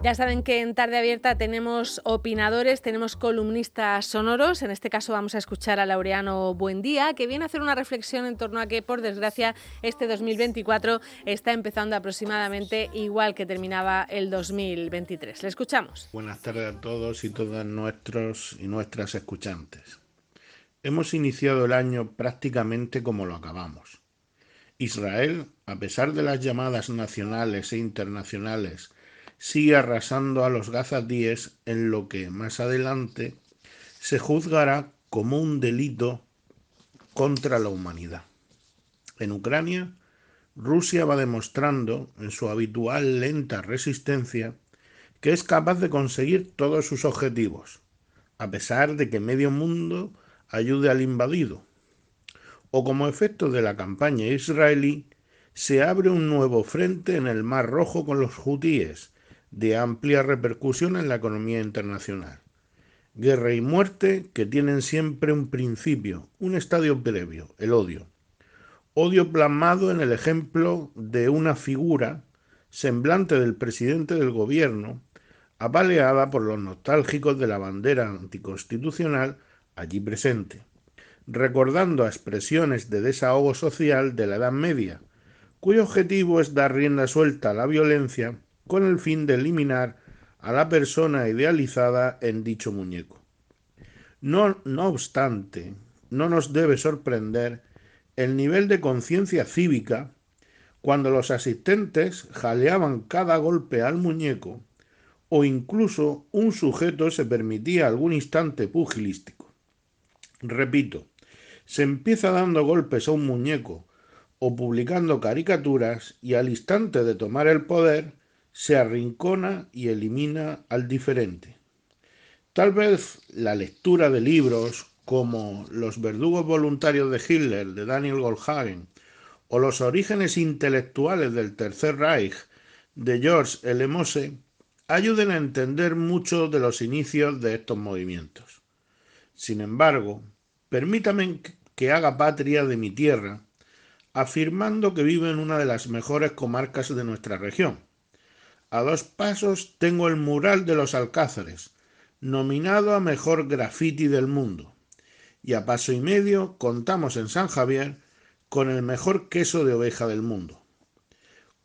Ya saben que en Tarde Abierta tenemos opinadores, tenemos columnistas sonoros. En este caso vamos a escuchar a Laureano Buendía, que viene a hacer una reflexión en torno a que, por desgracia, este 2024 está empezando aproximadamente igual que terminaba el 2023. Le escuchamos. Buenas tardes a todos y todas nuestros y nuestras escuchantes. Hemos iniciado el año prácticamente como lo acabamos. Israel, a pesar de las llamadas nacionales e internacionales, sigue arrasando a los gazadíes en lo que más adelante se juzgará como un delito contra la humanidad. En Ucrania, Rusia va demostrando, en su habitual lenta resistencia, que es capaz de conseguir todos sus objetivos, a pesar de que medio mundo ayude al invadido. O como efecto de la campaña israelí, se abre un nuevo frente en el Mar Rojo con los hutíes, de amplia repercusión en la economía internacional. Guerra y muerte que tienen siempre un principio, un estadio previo, el odio. Odio plasmado en el ejemplo de una figura semblante del presidente del gobierno, apaleada por los nostálgicos de la bandera anticonstitucional allí presente, recordando a expresiones de desahogo social de la Edad Media, cuyo objetivo es dar rienda suelta a la violencia con el fin de eliminar a la persona idealizada en dicho muñeco. No, no obstante, no nos debe sorprender el nivel de conciencia cívica cuando los asistentes jaleaban cada golpe al muñeco o incluso un sujeto se permitía algún instante pugilístico. Repito, se empieza dando golpes a un muñeco o publicando caricaturas y al instante de tomar el poder se arrincona y elimina al diferente. Tal vez la lectura de libros como Los verdugos voluntarios de Hitler de Daniel Goldhagen o Los orígenes intelectuales del Tercer Reich de George L. Mose ayuden a entender mucho de los inicios de estos movimientos. Sin embargo, permítame que haga patria de mi tierra, afirmando que vivo en una de las mejores comarcas de nuestra región, a dos pasos tengo el mural de los Alcázares, nominado a mejor graffiti del mundo. Y a paso y medio contamos en San Javier con el mejor queso de oveja del mundo.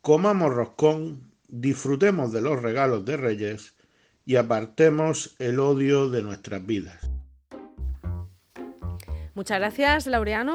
Comamos roscón, disfrutemos de los regalos de Reyes y apartemos el odio de nuestras vidas. Muchas gracias, Laureano,